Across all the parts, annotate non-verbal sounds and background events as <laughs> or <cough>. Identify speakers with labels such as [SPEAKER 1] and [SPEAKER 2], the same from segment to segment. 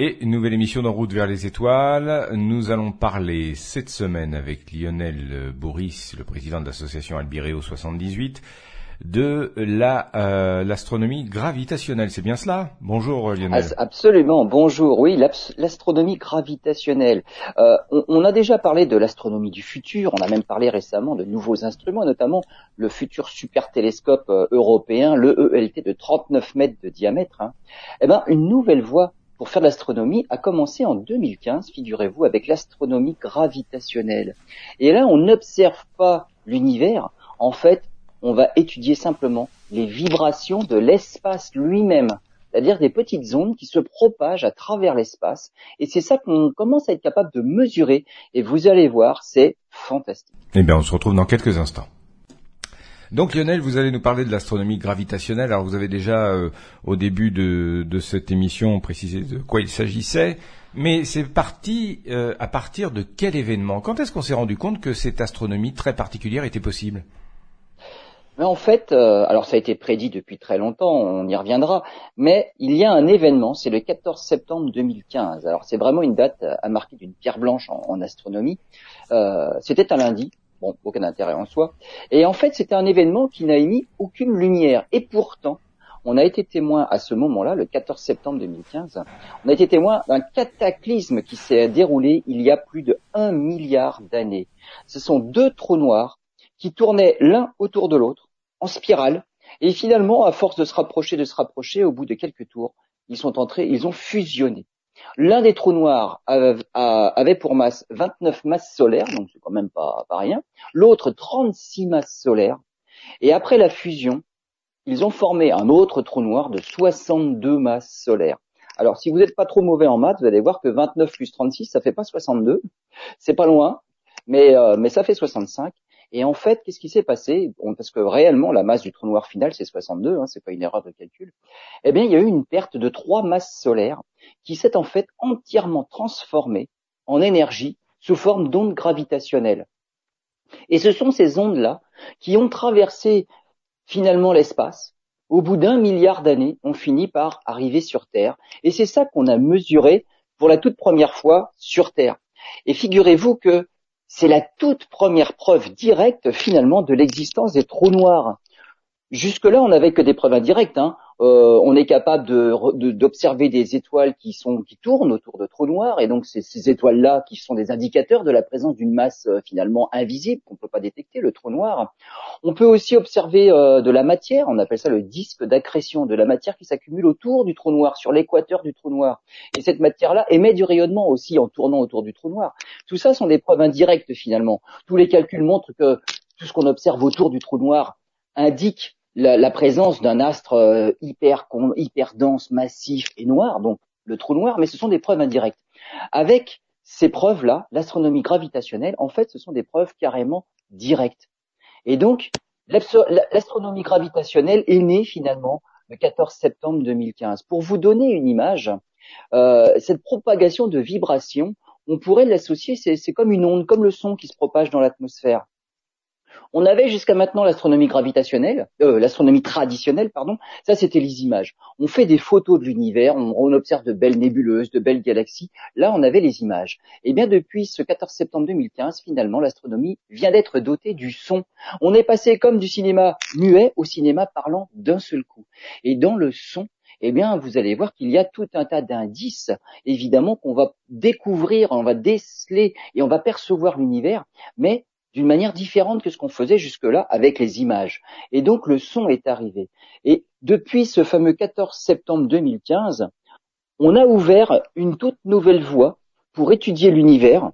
[SPEAKER 1] Et nouvelle émission d'En route vers les étoiles. Nous allons parler cette semaine avec Lionel Boris, le président de l'association Albireo 78, de la euh, l'astronomie gravitationnelle. C'est bien cela? Bonjour Lionel.
[SPEAKER 2] Absolument, bonjour. Oui, l'astronomie gravitationnelle. Euh, on, a déjà parlé de l'astronomie du futur, on a même parlé récemment de nouveaux instruments, notamment le futur super télescope euh, européen, le ELT de 39 mètres de diamètre. Hein. Eh ben, une nouvelle voie pour faire de l'astronomie a commencé en 2015, figurez-vous, avec l'astronomie gravitationnelle. Et là, on n'observe pas l'univers. En fait, on va étudier simplement les vibrations de l'espace lui-même, c'est-à-dire des petites ondes qui se propagent à travers l'espace. Et c'est ça qu'on commence à être capable de mesurer. Et vous allez voir, c'est fantastique.
[SPEAKER 1] Eh bien, on se retrouve dans quelques instants. Donc Lionel, vous allez nous parler de l'astronomie gravitationnelle. Alors vous avez déjà euh, au début de, cette émission précisé de quoi il s'agissait, mais c'est parti euh, à partir de quel événement? Quand est-ce qu'on s'est rendu compte que cette astronomie très particulière était possible?
[SPEAKER 2] Mais en fait, euh, alors ça a été prédit depuis très longtemps, on y reviendra, mais il y a un événement, c'est le 14 septembre 2015. Alors c'est vraiment une date à marquer d'une pierre blanche en, astronomie. C'était un lundi, bon, aucun intérêt en soi. Et en fait, c'était un événement qui n'a émis aucune lumière. Et pourtant, on a été témoin à ce moment-là, le 14 septembre 2015, on a été témoin d'un cataclysme qui s'est déroulé il y a plus de un milliard d'années. Ce sont deux trous noirs qui tournaient l'un autour de l'autre, en spirale, et finalement, à force de se rapprocher, de se rapprocher, au bout de quelques tours, ils sont entrés, ils ont fusionné. L'un des trous noirs avait pour masse 29 masses solaires, donc c'est quand même pas, rien. L'autre 36 masses solaires. Et après la fusion, ils ont formé un autre trou noir de 62 masses solaires. Alors, si vous n'êtes pas trop mauvais en maths, vous allez voir que 29 plus 36, ça fait pas 62. C'est pas loin, mais, euh, mais ça fait 65. Et en fait, qu'est-ce qui s'est passé? Parce que réellement, la masse du trou noir final, c'est 62, hein, c'est pas une erreur de calcul. Eh bien, il y a eu une perte de trois masses solaires qui s'est en fait entièrement transformée en énergie sous forme d'ondes gravitationnelles. Et ce sont ces ondes-là qui ont traversé finalement l'espace. Au bout d'un milliard d'années, on finit par arriver sur Terre. Et c'est ça qu'on a mesuré pour la toute première fois sur Terre. Et figurez-vous que c'est la toute première preuve directe finalement de l'existence des trous noirs. Jusque-là, on n'avait que des preuves indirectes. Hein. Euh, on est capable d'observer des étoiles qui sont qui tournent autour de trous noirs, et donc c'est ces étoiles-là qui sont des indicateurs de la présence d'une masse euh, finalement invisible qu'on ne peut pas détecter, le trou noir. On peut aussi observer euh, de la matière, on appelle ça le disque d'accrétion, de la matière qui s'accumule autour du trou noir, sur l'équateur du trou noir. Et cette matière-là émet du rayonnement aussi en tournant autour du trou noir. Tout ça sont des preuves indirectes finalement. Tous les calculs montrent que tout ce qu'on observe autour du trou noir indique la, présence d'un astre euh, hyper, hyper dense, massif et noir, donc le trou noir, mais ce sont des preuves indirectes. Avec ces preuves-là, l'astronomie gravitationnelle, en fait, ce sont des preuves carrément directes. Et donc, l'astronomie gravitationnelle est née finalement le 14 septembre 2015. Pour vous donner une image, euh, cette propagation de vibrations, on pourrait l'associer, c'est comme une onde, comme le son qui se propage dans l'atmosphère. On avait jusqu'à maintenant l'astronomie gravitationnelle, euh, l'astronomie traditionnelle, pardon. Ça, c'était les images. On fait des photos de l'univers, on, observe de belles nébuleuses, de belles galaxies. Là, on avait les images. Et eh bien, depuis ce 14 septembre 2015, finalement, l'astronomie vient d'être dotée du son. On est passé comme du cinéma muet au cinéma parlant d'un seul coup. Et dans le son, eh bien, vous allez voir qu'il y a tout un tas d'indices, évidemment, qu'on va découvrir, on va déceler et on va percevoir l'univers, mais d'une manière différente que ce qu'on faisait jusque-là avec les images. Et donc le son est arrivé. Et depuis ce fameux 14 septembre 2015, on a ouvert une toute nouvelle voie pour étudier l'univers.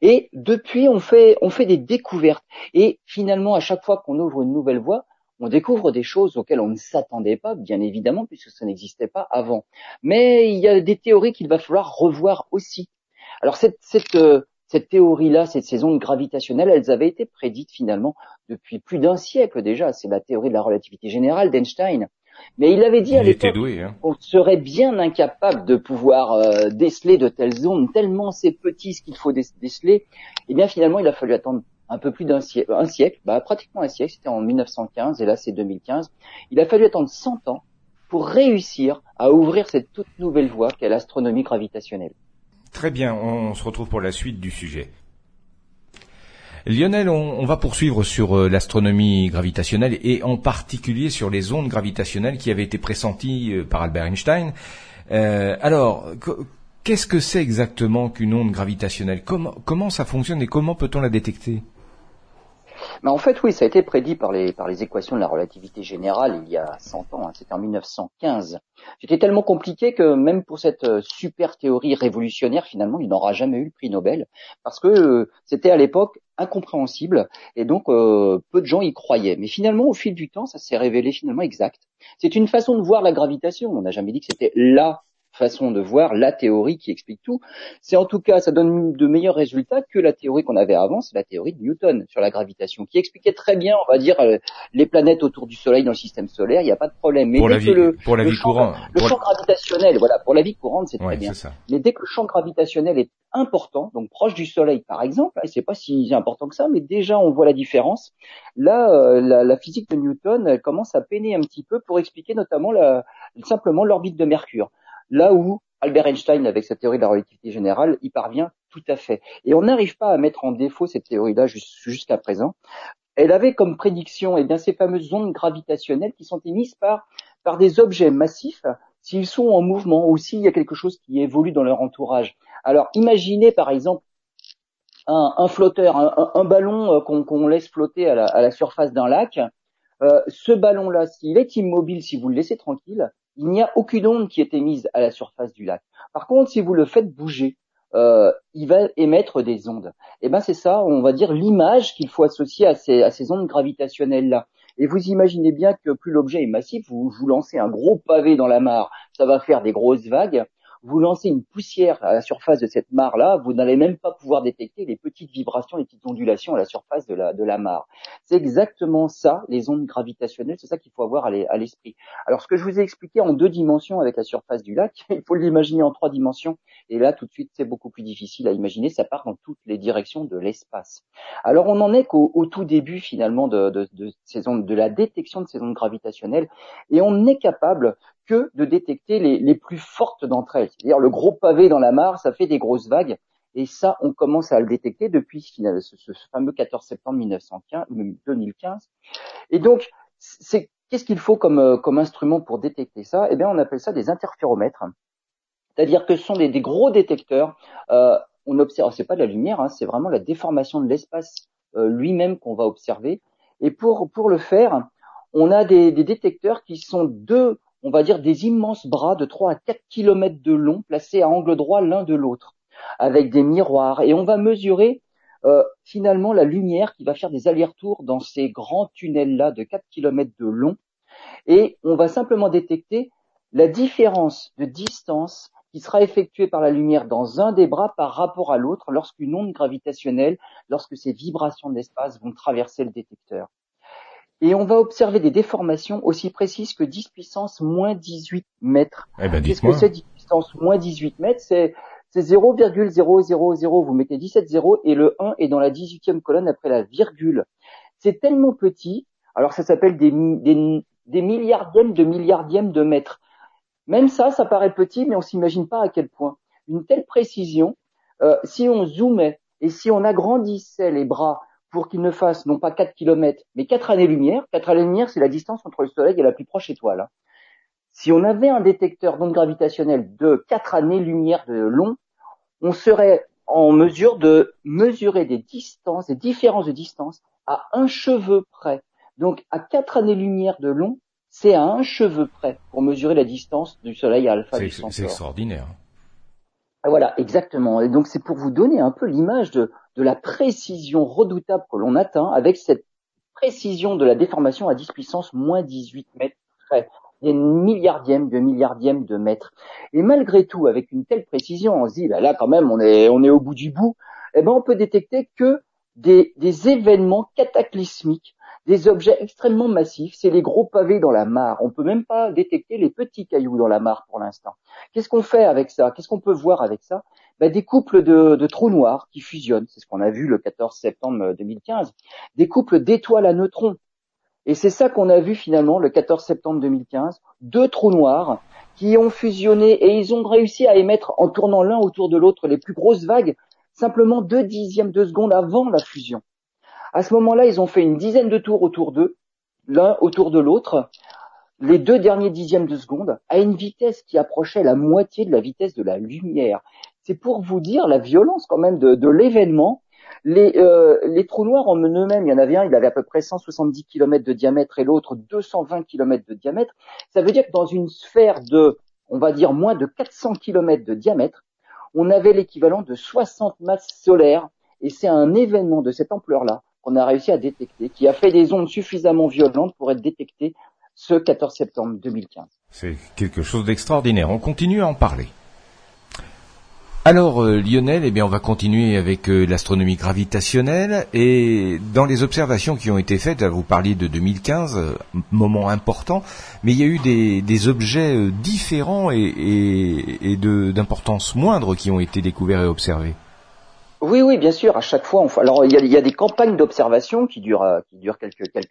[SPEAKER 2] Et depuis, on fait, des découvertes. Et finalement, à chaque fois qu'on ouvre une nouvelle voie, on découvre des choses auxquelles on ne s'attendait pas, bien évidemment, puisque ça n'existait pas avant. Mais il y a des théories qu'il va falloir revoir aussi. Alors cette, cette, euh, cette théorie-là, ces ondes gravitationnelles, elles avaient été prédites finalement depuis plus d'un siècle déjà. C'est la théorie de la relativité générale d'Einstein. Mais il avait dit à l'époque hein. qu'on serait bien incapable de pouvoir euh, déceler de telles ondes, tellement c'est petit ce qu'il faut déceler. Et eh bien finalement, il a fallu attendre un peu plus d'un siècle, un siècle, bah, pratiquement un siècle, c'était en 1915 et là c'est 2015. Il a fallu attendre 100 ans pour réussir à ouvrir cette toute nouvelle voie qu'est l'astronomie gravitationnelle.
[SPEAKER 1] Très bien, on se retrouve pour la suite du sujet. Lionel, on, va poursuivre sur euh, l'astronomie gravitationnelle et en particulier sur les ondes gravitationnelles qui avaient été pressenties euh, par Albert Einstein. Euh, alors, qu'est-ce que c'est exactement qu'une onde gravitationnelle? Comment, comment ça fonctionne et comment peut-on la détecter?
[SPEAKER 2] Mais en fait, oui, ça a été prédit par les, par les équations de la relativité générale il y a 100 ans, hein, c'était en 1915. C'était tellement compliqué que même pour cette euh, super théorie révolutionnaire, finalement, il n'aura jamais eu le prix Nobel, parce que euh, c'était à l'époque incompréhensible, et donc euh, peu de gens y croyaient. Mais finalement, au fil du temps, ça s'est révélé finalement exact. C'est une façon de voir la gravitation. On n'a jamais dit que c'était la façon de voir la théorie qui explique tout. C'est en tout cas, ça donne de meilleurs résultats que la théorie qu'on avait avant, c'est la théorie de Newton sur la gravitation, qui expliquait très bien, on va dire, euh, les planètes autour du Soleil dans le système solaire, il n'y a pas de problème.
[SPEAKER 1] Mais pour la vie, le, pour la vie
[SPEAKER 2] champ,
[SPEAKER 1] courante,
[SPEAKER 2] le champ gravitationnel, voilà, pour la vie courante, c'est très bien. Mais dès que le champ gravitationnel est important, donc proche du Soleil par exemple, et c'est pas si important que ça, mais déjà on voit la différence. Là, euh, la, la, physique de Newton elle commence à peiner un petit peu pour expliquer notamment la, simplement l'orbite de Mercure. Là où Albert Einstein, avec sa théorie de la relativité générale, y parvient tout à fait. Et on n'arrive pas à mettre en défaut cette théorie-là jusqu'à présent. Elle avait comme prédiction eh bien, ces fameuses ondes gravitationnelles qui sont émises par, par des objets massifs s'ils sont en mouvement ou s'il y a quelque chose qui évolue dans leur entourage. Alors imaginez par exemple un, un flotteur, un, un ballon euh, qu'on laisse flotter à la, à la surface d'un lac. Euh, ce ballon-là, s'il est immobile, si vous le laissez tranquille, il n'y a aucune onde qui est émise à la surface du lac. Par contre, si vous le faites bouger, euh, il va émettre des ondes. Et eh ben c'est ça, on va dire l'image qu'il faut associer à ces, à ces ondes gravitationnelles là. Et vous imaginez bien que plus l'objet est massif, vous, vous lancez un gros pavé dans la mare, ça va faire des grosses vagues vous lancez une poussière à la surface de cette mare-là, vous n'allez même pas pouvoir détecter les petites vibrations, les petites ondulations à la surface de la, de la mare. C'est exactement ça, les ondes gravitationnelles, c'est ça qu'il faut avoir à l'esprit. Alors ce que je vous ai expliqué en deux dimensions avec la surface du lac, <laughs> il faut l'imaginer en trois dimensions, et là tout de suite c'est beaucoup plus difficile à imaginer, ça part dans toutes les directions de l'espace. Alors on en est qu'au tout début finalement de, de, de, ces ondes, de la détection de ces ondes gravitationnelles, et on est capable de détecter les, les plus fortes d'entre elles. C'est-à-dire le gros pavé dans la mare, ça fait des grosses vagues. Et ça, on commence à le détecter depuis ce, fameux 14 septembre 1915, 2015. Et donc, c'est qu'est-ce qu'il faut comme, euh, comme instrument pour détecter ça? Eh bien, on appelle ça des interféromètres. C'est-à-dire que ce sont des, des gros détecteurs. Euh, on observe, c'est pas de la lumière, hein, c'est vraiment la déformation de l'espace euh, lui-même qu'on va observer. Et pour pour le faire, on a des, des détecteurs qui sont deux on va dire des immenses bras de 3 à 4 kilomètres de long placés à angle droit l'un de l'autre, avec des miroirs. Et on va mesurer euh, finalement la lumière qui va faire des allers-retours dans ces grands tunnels-là de 4 kilomètres de long. Et on va simplement détecter la différence de distance qui sera effectuée par la lumière dans un des bras par rapport à l'autre lorsqu'une onde gravitationnelle, lorsque ces vibrations d'espace vont traverser le détecteur et on va observer des déformations aussi précises que 10 puissance moins 18 mètres.
[SPEAKER 1] Eh ben,
[SPEAKER 2] Qu'est-ce que c'est 10 puissance moins 18 mètres? C'est c'est 0,000, vous mettez 17 zéros et le 1 est dans la 18e colonne après la virgule. C'est tellement petit, alors ça s'appelle des, des, des milliardièmes de milliardièmes de mètres. Même ça, ça paraît petit, mais on s'imagine pas à quel point. Une telle précision, euh, si on zoomait et si on agrandissait les bras pour qu'il ne fasse non pas 4 km, mais 4 années-lumière. 4 années-lumière, c'est la distance entre le Soleil et la plus proche étoile. Hein. Si on avait un détecteur d'ondes gravitationnelles de 4 années-lumière de long, on serait en mesure de mesurer des distances, des différences de distance à un cheveu près. Donc à 4 années-lumière de long, c'est à un cheveu près pour mesurer la distance du Soleil à alpha du
[SPEAKER 1] C'est extraordinaire.
[SPEAKER 2] Voilà, exactement. Et donc c'est pour vous donner un peu l'image de, de la précision redoutable que l'on atteint avec cette précision de la déformation à 10 puissance moins 18 mètres près des milliardièmes de milliardièmes de mètres. Et malgré tout, avec une telle précision, on se dit, bah là quand même, on est, au bout du bout, eh ben, on peut détecter que des, des événements cataclysmiques des objets extrêmement massifs, c'est les gros pavés dans la mare. On peut même pas détecter les petits cailloux dans la mare pour l'instant. Qu'est-ce qu'on fait avec ça? Qu'est-ce qu'on peut voir avec ça? Ben, Des couples de, de, trous noirs qui fusionnent, c'est ce qu'on a vu le 14 septembre 2015. Des couples d'étoiles à neutrons. Et c'est ça qu'on a vu finalement le 14 septembre 2015, deux trous noirs qui ont fusionné et ils ont réussi à émettre en tournant l'un autour de l'autre les plus grosses vagues simplement deux dixièmes de seconde avant la fusion. À ce moment-là, ils ont fait une dizaine de tours autour d'eux, l'un autour de l'autre, les deux derniers dixièmes de seconde, à une vitesse qui approchait la moitié de la vitesse de la lumière. C'est pour vous dire la violence quand même de, l'événement. Les, euh, les, trous noirs en eux-mêmes, il y en avait un, il avait à peu près 170 km de diamètre et l'autre 220 km de diamètre. Ça veut dire que dans une sphère de, on va dire, moins de 400 km de diamètre, on avait l'équivalent de 60 masses solaires. Et c'est un événement de cette ampleur-là qu'on a réussi à détecter, qui a fait des ondes suffisamment violentes pour être détectées ce 14 septembre 2015.
[SPEAKER 1] C'est quelque chose d'extraordinaire. On continue à en parler. Alors euh, Lionel, eh bien on va continuer avec euh, l'astronomie gravitationnelle et dans les observations qui ont été faites, vous parliez de 2015, euh, moment important, mais il y a eu des, objets différents et, d'importance moindre qui ont été découverts et observés.
[SPEAKER 2] Oui, oui, bien sûr. À chaque fois, alors il y a, des campagnes d'observation qui durent,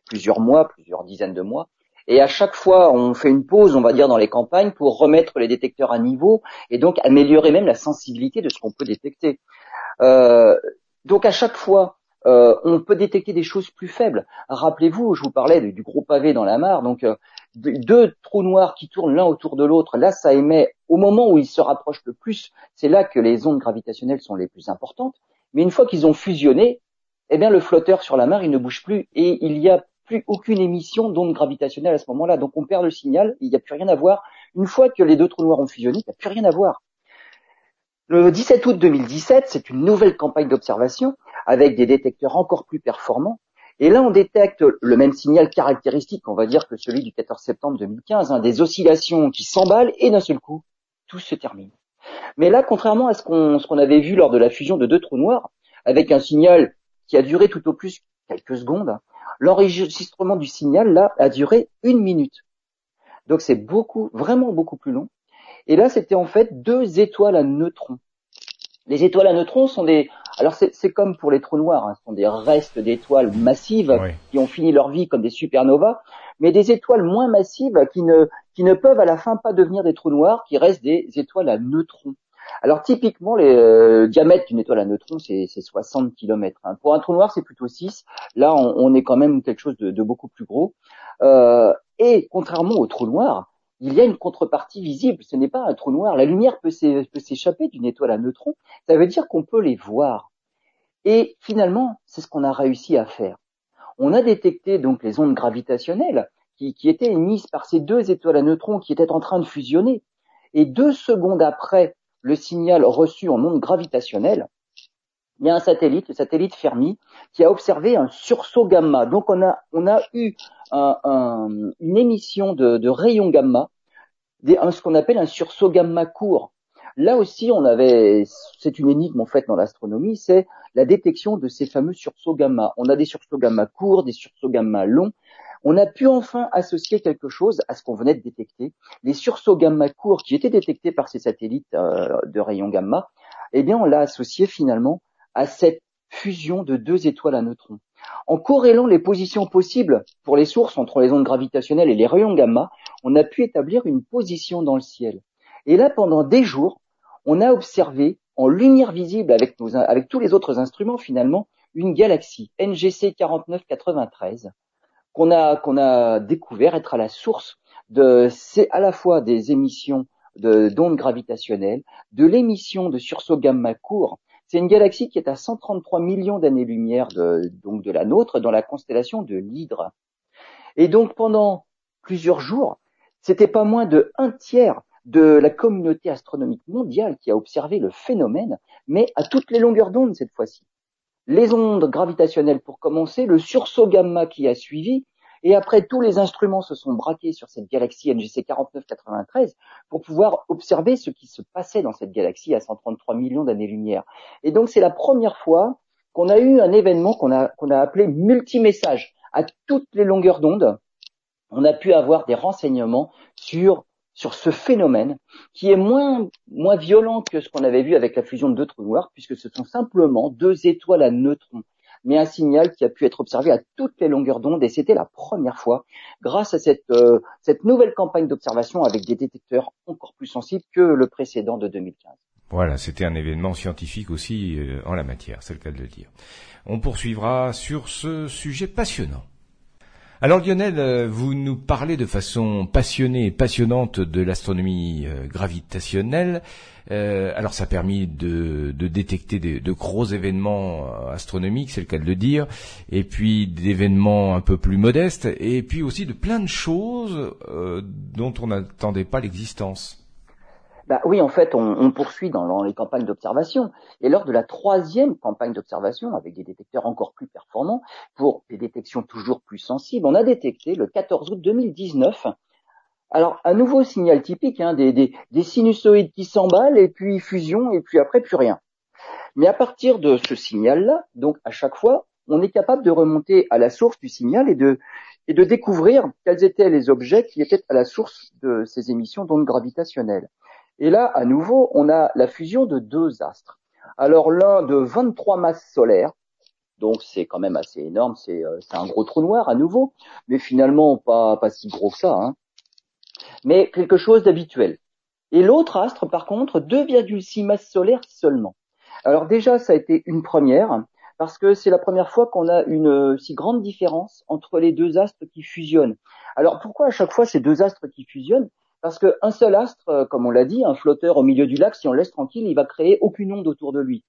[SPEAKER 2] plusieurs mois, plusieurs dizaines de mois. Et à chaque fois, on fait une pause, on va dire, dans les campagnes pour remettre les détecteurs à niveau et donc améliorer même la sensibilité de ce qu'on peut détecter. Euh, donc à chaque fois, euh, on peut détecter des choses plus faibles. Rappelez-vous, je vous parlais du, gros pavé dans la mare, donc deux trous noirs qui tournent l'un autour de l'autre. Là, ça émet au moment où ils se rapprochent le plus. C'est là que les ondes gravitationnelles sont les plus importantes. Mais une fois qu'ils ont fusionné, eh bien, le flotteur sur la mer, il ne bouge plus et il n'y a plus aucune émission d'ondes gravitationnelles à ce moment-là. Donc, on perd le signal. Il n'y a plus rien à voir. Une fois que les deux trous noirs ont fusionné, il n'y a plus rien à voir. Le 17 août 2017, c'est une nouvelle campagne d'observation avec des détecteurs encore plus performants et là, on détecte le même signal caractéristique, on va dire, que celui du 14 septembre 2015, hein, des oscillations qui s'emballent et d'un seul coup, tout se termine. Mais là, contrairement à ce qu'on avait vu lors de la fusion de deux trous noirs, avec un signal qui a duré tout au plus quelques secondes, l'enregistrement du signal, là, a duré une minute. Donc c'est beaucoup, vraiment beaucoup plus long. Et là, c'était en fait deux étoiles à neutrons. Les étoiles à neutrons sont des, alors c'est comme pour les trous noirs, hein, ce sont des restes d'étoiles massives qui ont fini leur vie comme des supernovas, mais des étoiles moins massives qui ne qui ne peuvent à la fin pas devenir des trous noirs, qui restent des étoiles à neutrons. Alors typiquement, le euh, diamètre d'une étoile à neutrons, c'est 60 km. Hein. Pour un trou noir, c'est plutôt 6. Là, on, est quand même quelque chose de, beaucoup plus gros. Euh, et contrairement aux trous noirs, il y a une contrepartie visible. Ce n'est pas un trou noir. La lumière peut s'échapper d'une étoile à neutrons. Ça veut dire qu'on peut les voir. Et finalement, c'est ce qu'on a réussi à faire. On a détecté donc les ondes gravitationnelles qui, étaient émises par ces deux étoiles à neutrons qui étaient en train de fusionner. Et deux secondes après le signal reçu en ondes gravitationnelles, il y a un satellite, le satellite Fermi, qui a observé un sursaut gamma. Donc on a, on a eu une émission de, rayons gamma, ce qu'on appelle un sursaut gamma court. Là aussi, on avait, c'est une énigme en fait dans l'astronomie, c'est la détection de ces fameux sursauts gamma. On a des sursauts gamma courts, des sursauts gamma longs. On a pu enfin associer quelque chose à ce qu'on venait de détecter. Les sursauts gamma courts qui étaient détectés par ces satellites euh, de rayons gamma, eh bien, on l'a associé finalement à cette fusion de deux étoiles à neutrons. En corrélant les positions possibles pour les sources entre les ondes gravitationnelles et les rayons gamma, on a pu établir une position dans le ciel. Et là, pendant des jours, on a observé en lumière visible avec, avec tous les autres instruments finalement une galaxie NGC 4993 qu'on a, découvert être à la source de, c'est à la fois des émissions d'ondes gravitationnelles, de l'émission de sursauts gamma courts c'est une galaxie qui est à 133 millions d'années-lumière de, donc de la nôtre dans la constellation de l'Hydre. Et donc pendant plusieurs jours, c'était pas moins de un tiers de la communauté astronomique mondiale qui a observé le phénomène, mais à toutes les longueurs d'onde cette fois-ci. Les ondes gravitationnelles pour commencer, le sursaut gamma qui a suivi, et après, tous les instruments se sont braqués sur cette galaxie NGC 4993 pour pouvoir observer ce qui se passait dans cette galaxie à 133 millions d'années-lumière. Et donc, c'est la première fois qu'on a eu un événement qu'on a, qu'on a appelé multimessage. À toutes les longueurs d'onde, on a pu avoir des renseignements sur sur ce phénomène qui est moins moins violent que ce qu'on avait vu avec la fusion de deux trous noirs puisque ce sont simplement deux étoiles à neutrons mais un signal qui a pu être observé à toutes les longueurs d'onde et c'était la première fois grâce à cette, euh, cette nouvelle campagne d'observation avec des détecteurs encore plus sensibles que le précédent de 2015.
[SPEAKER 1] Voilà, c'était un événement scientifique aussi euh, en la matière, c'est le cas de le dire. On poursuivra sur ce sujet passionnant. Alors Lionel, euh, vous nous parlez de façon passionnée et passionnante de l'astronomie euh, gravitationnelle. Euh, alors ça a permis de, détecter de gros événements astronomiques, c'est le cas de le dire, et puis d'événements un peu plus modestes, et puis aussi de plein de choses dont on n'attendait pas l'existence.
[SPEAKER 2] Bah oui, en fait, on, poursuit dans, les campagnes d'observation. Et lors de la troisième campagne d'observation, avec des détecteurs encore plus performants, pour des détections toujours plus sensibles, on a détecté le 14 août 2019 alors, un nouveau signal typique, hein, des, des, sinusoïdes qui s'emballent, et puis fusion, et puis après plus rien. Mais à partir de ce signal-là, donc à chaque fois, on est capable de remonter à la source du signal et de, et de découvrir quels étaient les objets qui étaient à la source de ces émissions d'ondes gravitationnelles. Et là, à nouveau, on a la fusion de deux astres. Alors l'un de 23 masses solaires, donc c'est quand même assez énorme, euh, c'est un gros trou noir à nouveau, mais finalement pas, si gros que ça, hein. mais quelque chose d'habituel. Et l'autre astre, par contre, 2,6 masses solaires seulement. Alors déjà, ça a été une première, parce que c'est la première fois qu'on a une euh, si grande différence entre les deux astres qui fusionnent. Alors pourquoi à chaque fois ces deux astres qui fusionnent? Parce qu'un seul astre, euh, comme on l'a dit, un flotteur au milieu du lac, si on le laisse tranquille, il va créer aucune onde autour de lui.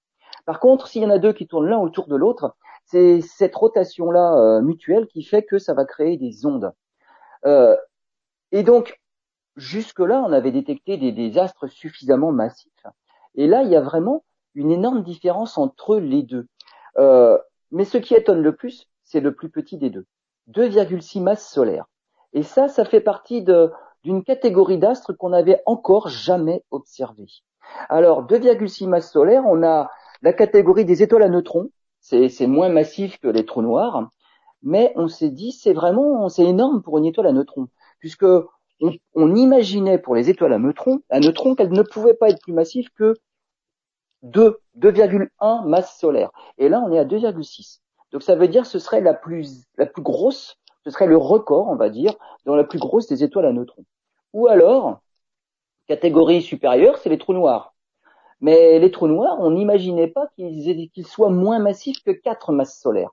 [SPEAKER 2] Par contre, s'il y en a deux qui tournent l'un autour de l'autre, c'est cette rotation-là euh, mutuelle qui fait que ça va créer des ondes. Euh, et donc, jusque-là, on avait détecté des, des, astres suffisamment massifs. Et là, il y a vraiment une énorme différence entre les deux. mais ce qui étonne le plus, c'est le plus petit des deux. 2,6 masses solaires. Et ça, ça fait partie de, d'une catégorie d'astres qu'on n'avait encore jamais observée. Alors, 2,6 masses solaires, on a la catégorie des étoiles à neutrons, c'est moins massif que les trous noirs, mais on s'est dit c'est vraiment c'est énorme pour une étoile à neutrons, puisque on, imaginait pour les étoiles à neutrons, à neutrons qu'elles ne pouvaient pas être plus massives que 2, 2,1 masses solaires. Et là, on est à 2,6. Donc ça veut dire que ce serait la plus, la plus grosse, ce serait le record, on va dire, dans la plus grosse des étoiles à neutrons. Ou alors, catégorie supérieure, c'est les trous noirs. Mais les trous noirs, on n'imaginait pas qu'ils soient moins massifs que quatre masses solaires.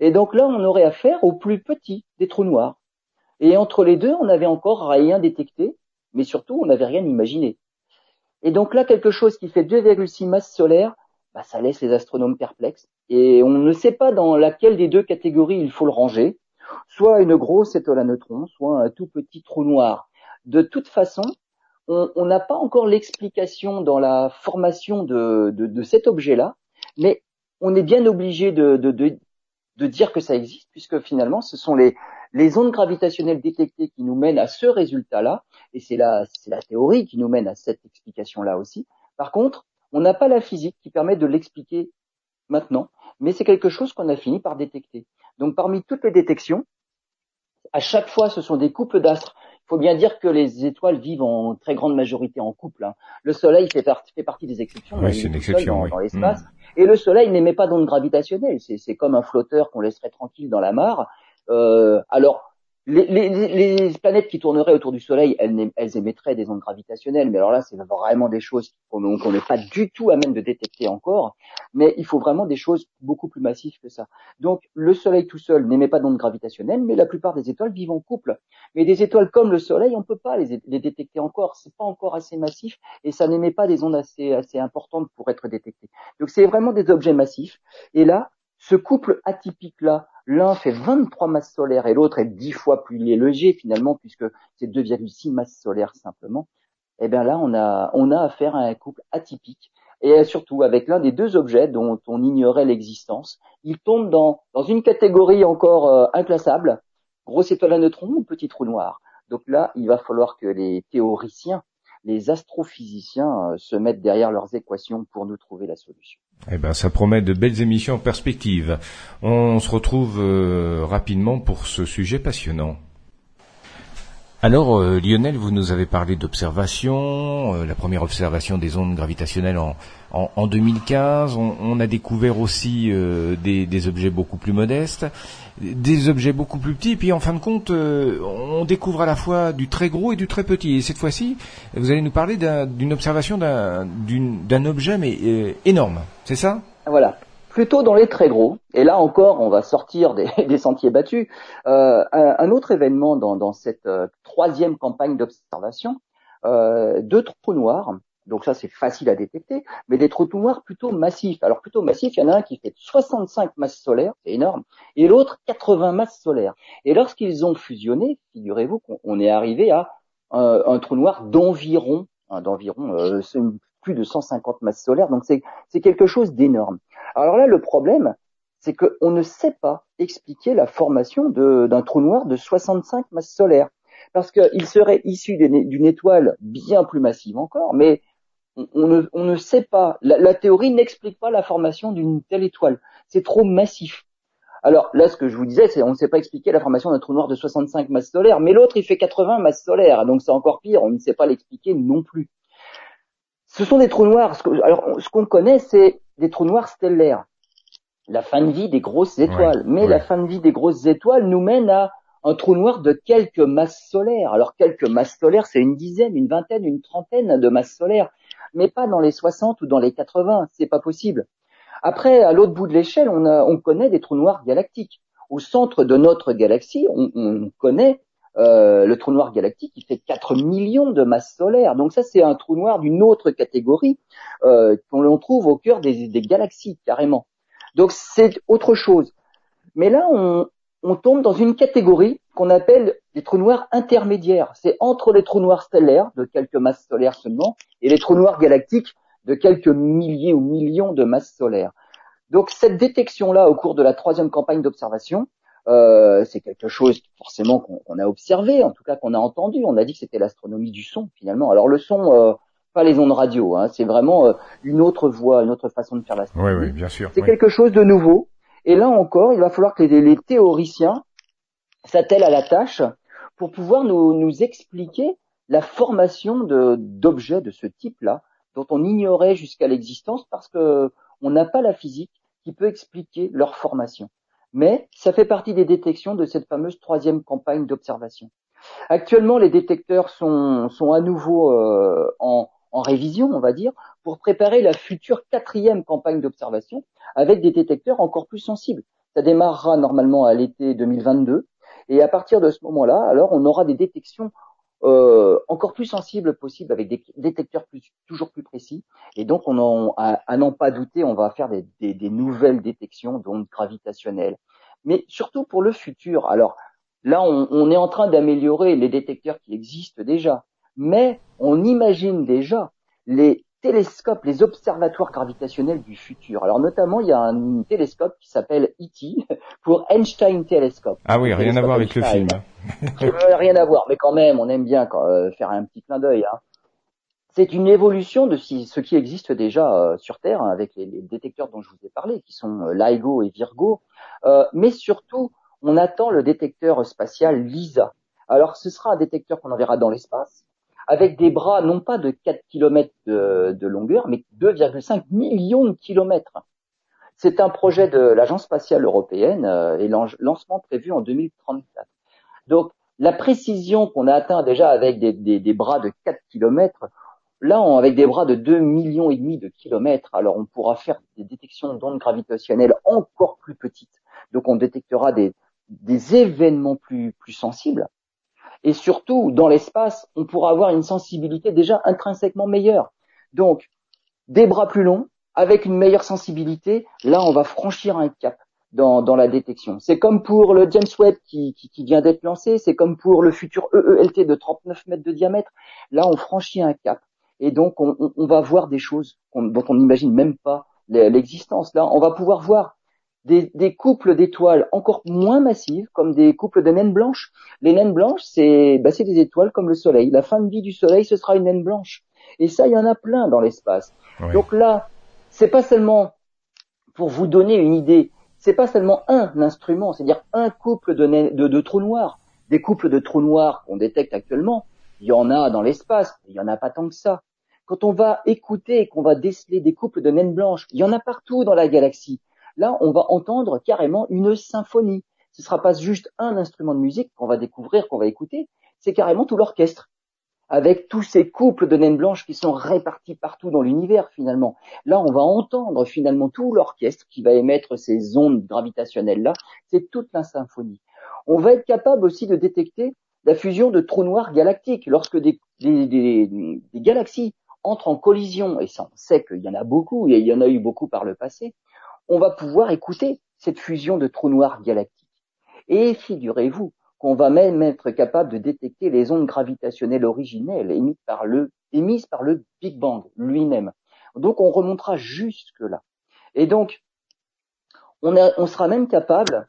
[SPEAKER 2] Et donc là, on aurait affaire au plus petit des trous noirs. Et entre les deux, on n'avait encore rien détecté, mais surtout, on n'avait rien imaginé. Et donc là, quelque chose qui fait 2,6 masses solaires, bah, ça laisse les astronomes perplexes. Et on ne sait pas dans laquelle des deux catégories il faut le ranger. Soit une grosse étoile à neutrons, soit un tout petit trou noir de toute façon, on n'a pas encore l'explication dans la formation de, cet objet-là, mais on est bien obligé de, dire que ça existe, puisque finalement, ce sont les, ondes gravitationnelles détectées qui nous mènent à ce résultat-là, et c'est la, la théorie qui nous mène à cette explication-là aussi. Par contre, on n'a pas la physique qui permet de l'expliquer maintenant, mais c'est quelque chose qu'on a fini par détecter. Donc parmi toutes les détections, à chaque fois, ce sont des couples d'astres faut bien dire que les étoiles vivent en très grande majorité en couple. Hein. Le Soleil fait, partie des exceptions.
[SPEAKER 1] Oui, c'est une exception,
[SPEAKER 2] dans, l'espace. Hmm. Et le Soleil n'émet pas d'ondes gravitationnelles. C'est comme un flotteur qu'on laisserait tranquille dans la mare. Euh, alors, les, les, planètes qui tourneraient autour du Soleil, elles, elles, émettraient des ondes gravitationnelles, mais alors là, c'est vraiment des choses qu'on n'est pas du tout à même de détecter encore, mais il faut vraiment des choses beaucoup plus massives que ça. Donc, le Soleil tout seul n'émet pas d'ondes gravitationnelles, mais la plupart des étoiles vivent en couple. Mais des étoiles comme le Soleil, on peut pas les, les détecter encore, c'est pas encore assez massif, et ça n'émet pas des ondes assez, assez importantes pour être détecté. Donc, c'est vraiment des objets massifs, et là, ce couple atypique-là, l'un fait 23 masses solaires et l'autre est 10 fois plus léger finalement, puisque c'est 2,6 masses solaires simplement, eh bien là, on a, on a affaire à un couple atypique. Et surtout avec l'un des deux objets dont on ignorait l'existence. Il tombe dans, une catégorie encore euh, inclassable, grosse étoile à neutrons ou petit trou noir? Donc là, il va falloir que les théoriciens, les astrophysiciens euh, se mettent derrière leurs équations pour nous trouver la solution.
[SPEAKER 1] Eh ben, ça promet de belles émissions en perspective. On se retrouve euh, rapidement pour ce sujet passionnant. Alors euh, Lionel, vous nous avez parlé d'observation, euh, la première observation des ondes gravitationnelles en, en, 2015. On, a découvert aussi euh, des, objets beaucoup plus modestes, des objets beaucoup plus petits, puis en fin de compte, on découvre à la fois du très gros et du très petit. Et cette fois-ci, vous allez nous parler d'une observation d'un objet mais énorme, c'est ça?
[SPEAKER 2] Voilà plutôt dans les très gros. Et là encore, on va sortir des, <laughs> sentiers battus. Euh, un, autre événement dans, cette euh, troisième campagne d'observation, euh, deux trous noirs. Donc ça, c'est facile à détecter, mais des trous noirs plutôt massifs. Alors plutôt massifs, il y en a un qui fait 65 masses solaires, c'est énorme, et l'autre 80 masses solaires. Et lorsqu'ils ont fusionné, figurez-vous qu'on est arrivé à un trou noir d'environ, hein, d'environ plus de 150 masses solaires. Donc c'est quelque chose d'énorme. Alors là, le problème, c'est qu'on ne sait pas expliquer la formation d'un trou noir de 65 masses solaires. Parce qu'il serait issu d'une étoile bien plus massive encore, mais on, ne, sait pas, la, théorie n'explique pas la formation d'une telle étoile. C'est trop massif. Alors là, ce que je vous disais, c'est on ne sait pas expliquer la formation d'un trou noir de 65 masses solaires, mais l'autre, il fait 80 masses solaires, donc c'est encore pire, on ne sait pas l'expliquer non plus. Ce sont des trous noirs. Alors, ce qu'on connaît, c'est des trous noirs stellaires. La fin de vie des grosses étoiles. Mais la fin de vie des grosses étoiles nous mène à un trou noir de quelques masses solaires. Alors, quelques masses solaires, c'est une dizaine, une vingtaine, une trentaine de masses solaires. Mais pas dans les 60 ou dans les 80. C'est pas possible. Après, à l'autre bout de l'échelle, on, on connaît des trous noirs galactiques. Au centre de notre galaxie, on, on connaît euh, le trou noir galactique, il fait 4 millions de masses solaires. Donc ça, c'est un trou noir d'une autre catégorie euh, qu'on trouve au cœur des, galaxies, carrément. Donc c'est autre chose. Mais là, on, on tombe dans une catégorie qu'on appelle des trous noirs intermédiaires. C'est entre les trous noirs stellaires, de quelques masses solaires seulement, et les trous noirs galactiques, de quelques milliers ou millions de masses solaires. Donc cette détection-là, au cours de la troisième campagne d'observation, euh, c'est quelque chose forcément qu'on a observé, en tout cas qu'on a entendu. On a dit que c'était l'astronomie du son finalement. Alors le son, euh, pas les ondes radio, hein, c'est vraiment euh, une autre voie, une autre façon de faire l'astronomie.
[SPEAKER 1] Oui, oui, bien sûr.
[SPEAKER 2] C'est quelque chose de nouveau. Et là encore, il va falloir que les, théoriciens s'attellent à la tâche pour pouvoir nous, nous expliquer la formation d'objets de, ce type-là, dont on ignorait jusqu'à l'existence parce que on n'a pas la physique qui peut expliquer leur formation mais ça fait partie des détections de cette fameuse troisième campagne d'observation. Actuellement, les détecteurs sont, sont à nouveau euh, en, en, révision, on va dire, pour préparer la future quatrième campagne d'observation avec des détecteurs encore plus sensibles. Ça démarrera normalement à l'été 2022, et à partir de ce moment-là, alors on aura des détections euh, encore plus sensibles possibles avec des détecteurs toujours plus précis. Et donc, on en, à, n'en pas douter, on va faire des, des, des nouvelles détections d'ondes gravitationnelles. Mais surtout pour le futur. Alors là, on, on est en train d'améliorer les détecteurs qui existent déjà, mais on imagine déjà les télescopes, les observatoires gravitationnels du futur. Alors notamment, il y a un télescope qui s'appelle ET pour Einstein Telescope.
[SPEAKER 1] Ah oui, rien à voir avec le film. <laughs>
[SPEAKER 2] rien à voir, mais quand même, on aime bien euh, faire un petit clin d'œil. Hein. C'est une évolution de ce qui existe déjà euh, sur Terre hein, avec les, détecteurs dont je vous ai parlé, qui sont euh, LIGO et Virgo. mais surtout, on attend le détecteur spatial LISA. Alors, ce sera un détecteur qu'on enverra dans l'espace, avec des bras non pas de 4 km de, longueur, mais 2,5 millions de kilomètres. C'est un projet de l'Agence spatiale européenne euh, et lancement prévu en 2034. Donc la précision qu'on a atteint déjà avec des, bras de 4 km, là avec des bras de 2 millions et demi de kilomètres, alors on pourra faire des détections d'ondes gravitationnelles encore plus petites. Donc on détectera des, des événements plus, plus sensibles et surtout, dans l'espace, on pourra avoir une sensibilité déjà intrinsèquement meilleure. Donc, des bras plus longs, avec une meilleure sensibilité, là, on va franchir un cap dans, la détection. C'est comme pour le James Webb qui, vient d'être lancé, c'est comme pour le futur EELT de 39 mètres de diamètre. Là, on franchit un cap. Et donc, on, on, on va voir des choses dont on n'imagine même pas l'existence. Là, on va pouvoir voir des, des couples d'étoiles encore moins massives, comme des couples de naines blanches. Les naines blanches, c'est bah, des étoiles comme le Soleil. La fin de vie du Soleil, ce sera une naine blanche. Et ça, il y en a plein dans l'espace. Donc là, c'est pas seulement pour vous donner une idée, c'est pas seulement un instrument, c'est-à-dire un couple de, de, de trous noirs. des couples de trous noirs qu'on détecte actuellement, il y en a dans l'espace, il y en a pas tant que ça. Quand on va écouter et qu'on va déceler des couples de naines blanches, il y en a partout dans la galaxie. Là, on va entendre carrément une symphonie. Ce ne sera pas juste un instrument de musique qu'on va découvrir, qu'on va écouter, c'est carrément tout l'orchestre avec tous ces couples de naines blanches qui sont répartis partout dans l'univers finalement. Là, on va entendre finalement tout l'orchestre qui va émettre ces ondes gravitationnelles-là. C'est toute la symphonie. On va être capable aussi de détecter la fusion de trous noirs galactiques. Lorsque des, galaxies entrent en collision, et ça on sait qu'il y en a beaucoup, il y en a eu beaucoup par le passé, on va pouvoir écouter cette fusion de trous noirs galactiques. Et figurez-vous qu'on va même être capable de détecter les ondes gravitationnelles originelles émises par le, Big Bang lui-même. Donc on remontera jusque-là. Et donc, on, sera même capable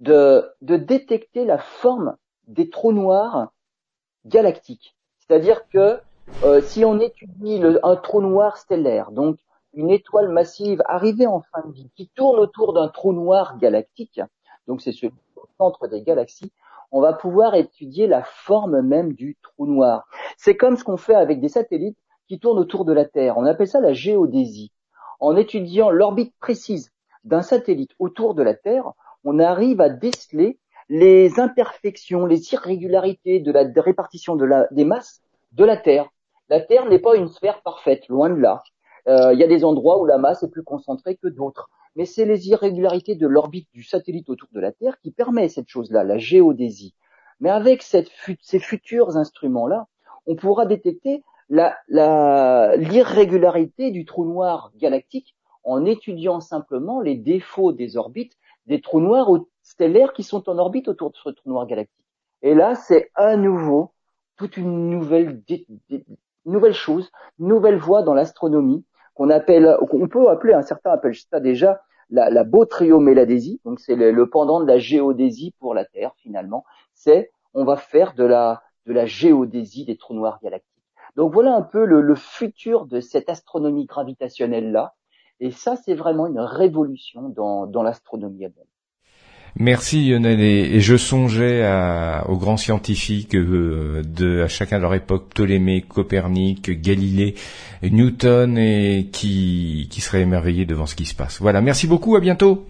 [SPEAKER 2] de, détecter la forme des trous noirs galactiques. C'est-à-dire que euh, si on étudie un trou noir stellaire, donc une étoile massive arrivée en fin de vie, qui tourne autour d'un trou noir galactique, donc c'est ce centre des galaxies, on va pouvoir étudier la forme même du trou noir. C'est comme ce qu'on fait avec des satellites qui tournent autour de la Terre. On appelle ça la géodésie. En étudiant l'orbite précise d'un satellite autour de la Terre, on arrive à déceler les imperfections, les irrégularités de la répartition des masses de la Terre. La Terre n'est pas une sphère parfaite, loin de là. Euh, il y a des endroits où la masse est plus concentrée que d'autres mais c'est les irrégularités de l'orbite du satellite autour de la Terre qui permet cette chose-là, la géodésie. Mais avec ces futurs instruments-là, on pourra détecter l'irrégularité du trou noir galactique en étudiant simplement les défauts des orbites des trous noirs stellaires qui sont en orbite autour de ce trou noir galactique. Et là, c'est à nouveau toute une nouvelle, nouvelle chose, nouvelle voie dans l'astronomie qu'on appelle, on peut appeler, un certain appelle ça déjà la, la donc c'est le, pendant de la géodésie pour la Terre finalement. C'est, on va faire de la, de la géodésie des trous noirs galactiques. Donc voilà un peu le, le futur de cette astronomie gravitationnelle là. Et ça, c'est vraiment une révolution dans, dans l'astronomie à
[SPEAKER 1] Merci Lionel et, je songeais aux grands scientifiques euh, de à chacun de leur époque Ptolémée, Copernic, Galilée, Newton et qui qui seraient émerveillés devant ce qui se passe. Voilà, merci beaucoup, à bientôt.